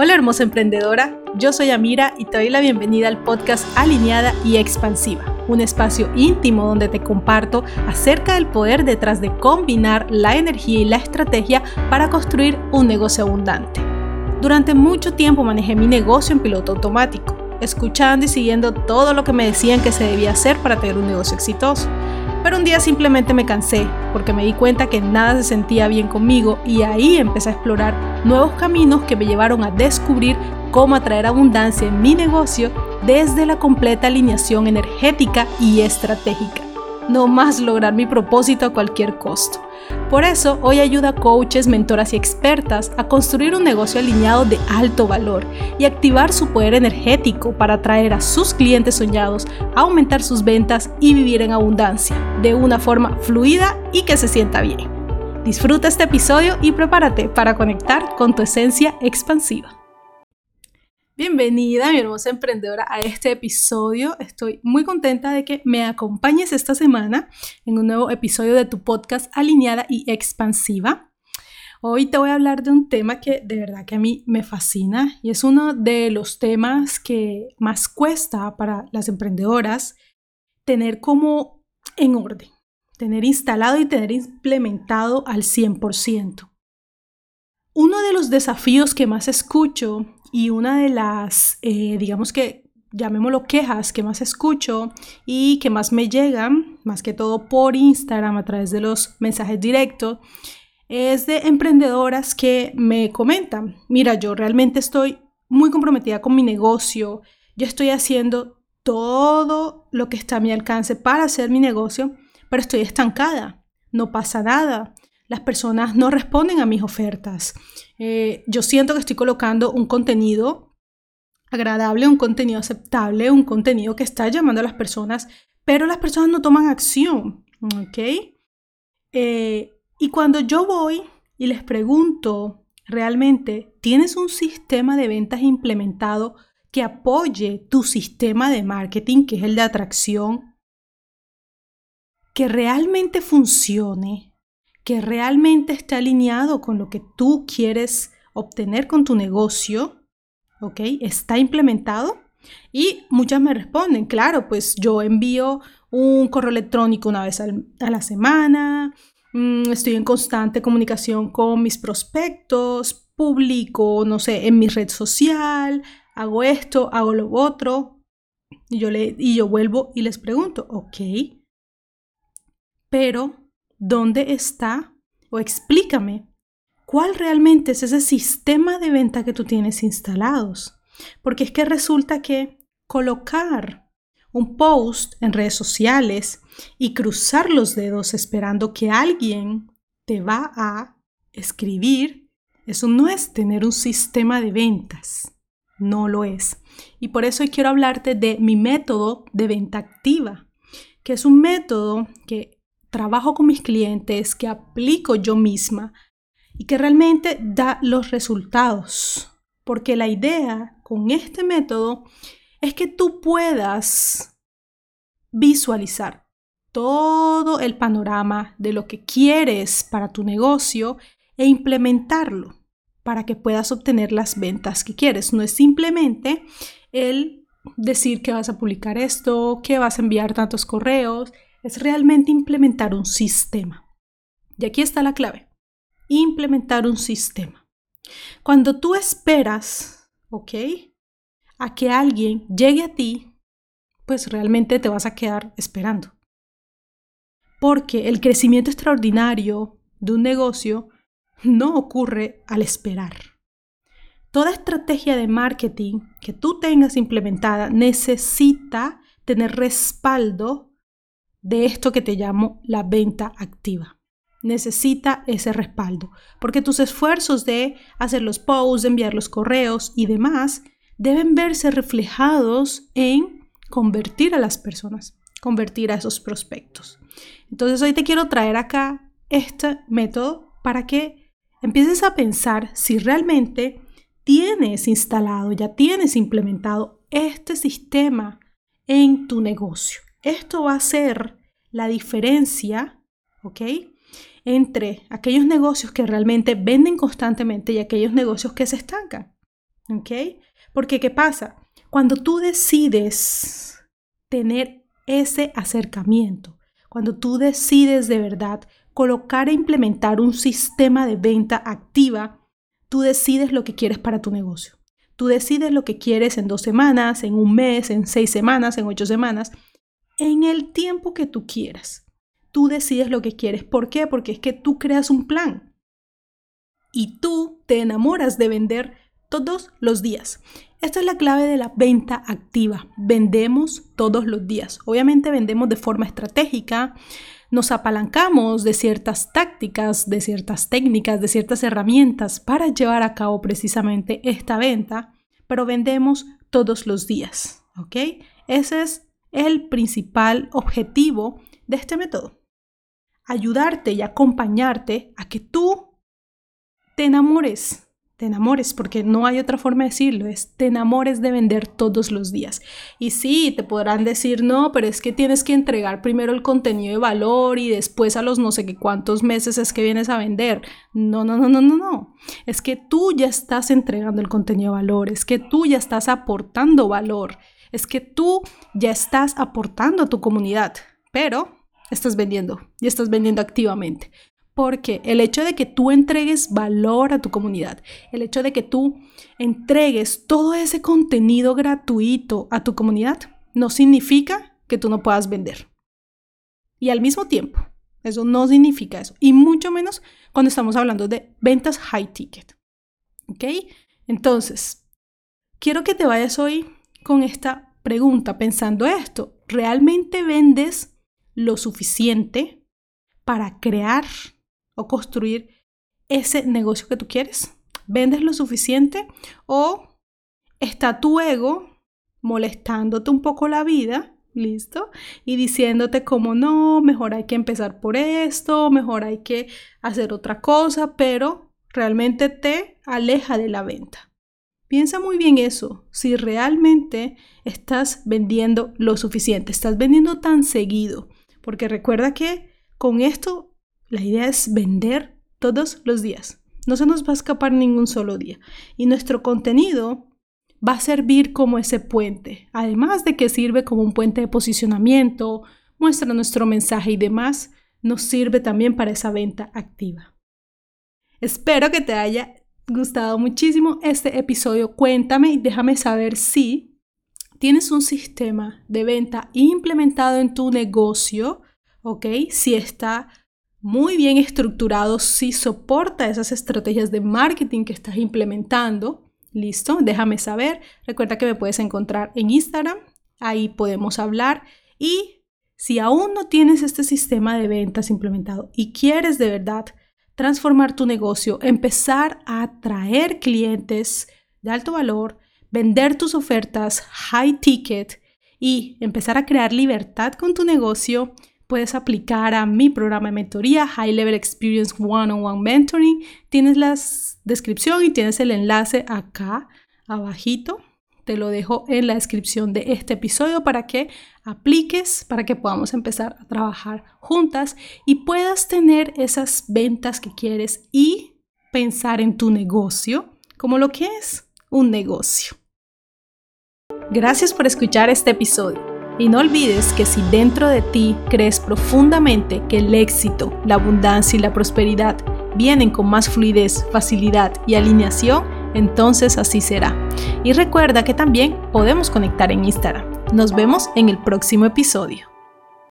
Hola hermosa emprendedora, yo soy Amira y te doy la bienvenida al podcast Alineada y Expansiva, un espacio íntimo donde te comparto acerca del poder detrás de combinar la energía y la estrategia para construir un negocio abundante. Durante mucho tiempo manejé mi negocio en piloto automático, escuchando y siguiendo todo lo que me decían que se debía hacer para tener un negocio exitoso. Pero un día simplemente me cansé porque me di cuenta que nada se sentía bien conmigo y ahí empecé a explorar nuevos caminos que me llevaron a descubrir cómo atraer abundancia en mi negocio desde la completa alineación energética y estratégica. No más lograr mi propósito a cualquier costo. Por eso, hoy ayuda a coaches, mentoras y expertas a construir un negocio alineado de alto valor y activar su poder energético para atraer a sus clientes soñados, aumentar sus ventas y vivir en abundancia, de una forma fluida y que se sienta bien. Disfruta este episodio y prepárate para conectar con tu esencia expansiva. Bienvenida, mi hermosa emprendedora, a este episodio. Estoy muy contenta de que me acompañes esta semana en un nuevo episodio de tu podcast Alineada y Expansiva. Hoy te voy a hablar de un tema que de verdad que a mí me fascina y es uno de los temas que más cuesta para las emprendedoras tener como en orden, tener instalado y tener implementado al 100%. Uno de los desafíos que más escucho y una de las, eh, digamos que, llamémoslo quejas que más escucho y que más me llegan, más que todo por Instagram a través de los mensajes directos, es de emprendedoras que me comentan, mira, yo realmente estoy muy comprometida con mi negocio, yo estoy haciendo todo lo que está a mi alcance para hacer mi negocio, pero estoy estancada, no pasa nada, las personas no responden a mis ofertas. Eh, yo siento que estoy colocando un contenido agradable, un contenido aceptable, un contenido que está llamando a las personas, pero las personas no toman acción. ¿Ok? Eh, y cuando yo voy y les pregunto, realmente, ¿tienes un sistema de ventas implementado que apoye tu sistema de marketing, que es el de atracción, que realmente funcione? que realmente esté alineado con lo que tú quieres obtener con tu negocio, ¿ok? Está implementado. Y muchas me responden, claro, pues yo envío un correo electrónico una vez a la semana, mm, estoy en constante comunicación con mis prospectos, publico, no sé, en mi red social, hago esto, hago lo otro. Y yo, le, y yo vuelvo y les pregunto, ok, pero ¿dónde está? O explícame, ¿cuál realmente es ese sistema de venta que tú tienes instalados? Porque es que resulta que colocar un post en redes sociales y cruzar los dedos esperando que alguien te va a escribir, eso no es tener un sistema de ventas. No lo es. Y por eso hoy quiero hablarte de mi método de venta activa, que es un método que trabajo con mis clientes, que aplico yo misma y que realmente da los resultados. Porque la idea con este método es que tú puedas visualizar todo el panorama de lo que quieres para tu negocio e implementarlo para que puedas obtener las ventas que quieres. No es simplemente el decir que vas a publicar esto, que vas a enviar tantos correos, es realmente implementar un sistema. Y aquí está la clave. Implementar un sistema. Cuando tú esperas, ¿ok? A que alguien llegue a ti, pues realmente te vas a quedar esperando. Porque el crecimiento extraordinario de un negocio no ocurre al esperar. Toda estrategia de marketing que tú tengas implementada necesita tener respaldo de esto que te llamo la venta activa. Necesita ese respaldo, porque tus esfuerzos de hacer los posts, de enviar los correos y demás deben verse reflejados en convertir a las personas, convertir a esos prospectos. Entonces hoy te quiero traer acá este método para que empieces a pensar si realmente tienes instalado, ya tienes implementado este sistema en tu negocio. Esto va a ser la diferencia, ¿ok? Entre aquellos negocios que realmente venden constantemente y aquellos negocios que se estancan. ¿Ok? Porque ¿qué pasa? Cuando tú decides tener ese acercamiento, cuando tú decides de verdad colocar e implementar un sistema de venta activa, tú decides lo que quieres para tu negocio. Tú decides lo que quieres en dos semanas, en un mes, en seis semanas, en ocho semanas, en el tiempo que tú quieras. Tú decides lo que quieres. ¿Por qué? Porque es que tú creas un plan. Y tú te enamoras de vender todos los días. Esta es la clave de la venta activa. Vendemos todos los días. Obviamente vendemos de forma estratégica, nos apalancamos de ciertas tácticas, de ciertas técnicas, de ciertas herramientas para llevar a cabo precisamente esta venta, pero vendemos todos los días, ¿ok? Ese es el principal objetivo de este método. Ayudarte y acompañarte a que tú te enamores te enamores, porque no hay otra forma de decirlo, es te enamores de vender todos los días. Y sí, te podrán decir, no, pero es que tienes que entregar primero el contenido de valor y después a los no sé qué cuántos meses es que vienes a vender. No, no, no, no, no, no. Es que tú ya estás entregando el contenido de valor, es que tú ya estás aportando valor, es que tú ya estás aportando a tu comunidad, pero estás vendiendo y estás vendiendo activamente. Porque el hecho de que tú entregues valor a tu comunidad, el hecho de que tú entregues todo ese contenido gratuito a tu comunidad, no significa que tú no puedas vender. Y al mismo tiempo, eso no significa eso. Y mucho menos cuando estamos hablando de ventas high ticket. ¿Ok? Entonces, quiero que te vayas hoy con esta pregunta pensando esto. ¿Realmente vendes lo suficiente para crear o construir ese negocio que tú quieres? ¿Vendes lo suficiente o está tu ego molestándote un poco la vida? ¿Listo? Y diciéndote como no, mejor hay que empezar por esto, mejor hay que hacer otra cosa, pero realmente te aleja de la venta. Piensa muy bien eso, si realmente estás vendiendo lo suficiente, estás vendiendo tan seguido, porque recuerda que con esto la idea es vender todos los días. No se nos va a escapar ningún solo día. Y nuestro contenido va a servir como ese puente. Además de que sirve como un puente de posicionamiento, muestra nuestro mensaje y demás, nos sirve también para esa venta activa. Espero que te haya gustado muchísimo este episodio. Cuéntame y déjame saber si tienes un sistema de venta implementado en tu negocio, ¿ok? Si está muy bien estructurado, si soporta esas estrategias de marketing que estás implementando. Listo, déjame saber. Recuerda que me puedes encontrar en Instagram, ahí podemos hablar. Y si aún no tienes este sistema de ventas implementado y quieres de verdad transformar tu negocio, empezar a atraer clientes de alto valor, vender tus ofertas high ticket y empezar a crear libertad con tu negocio, puedes aplicar a mi programa de mentoría, High Level Experience One-on-One Mentoring. Tienes la descripción y tienes el enlace acá abajito. Te lo dejo en la descripción de este episodio para que apliques, para que podamos empezar a trabajar juntas y puedas tener esas ventas que quieres y pensar en tu negocio como lo que es un negocio. Gracias por escuchar este episodio. Y no olvides que si dentro de ti crees profundamente que el éxito, la abundancia y la prosperidad vienen con más fluidez, facilidad y alineación, entonces así será. Y recuerda que también podemos conectar en Instagram. Nos vemos en el próximo episodio.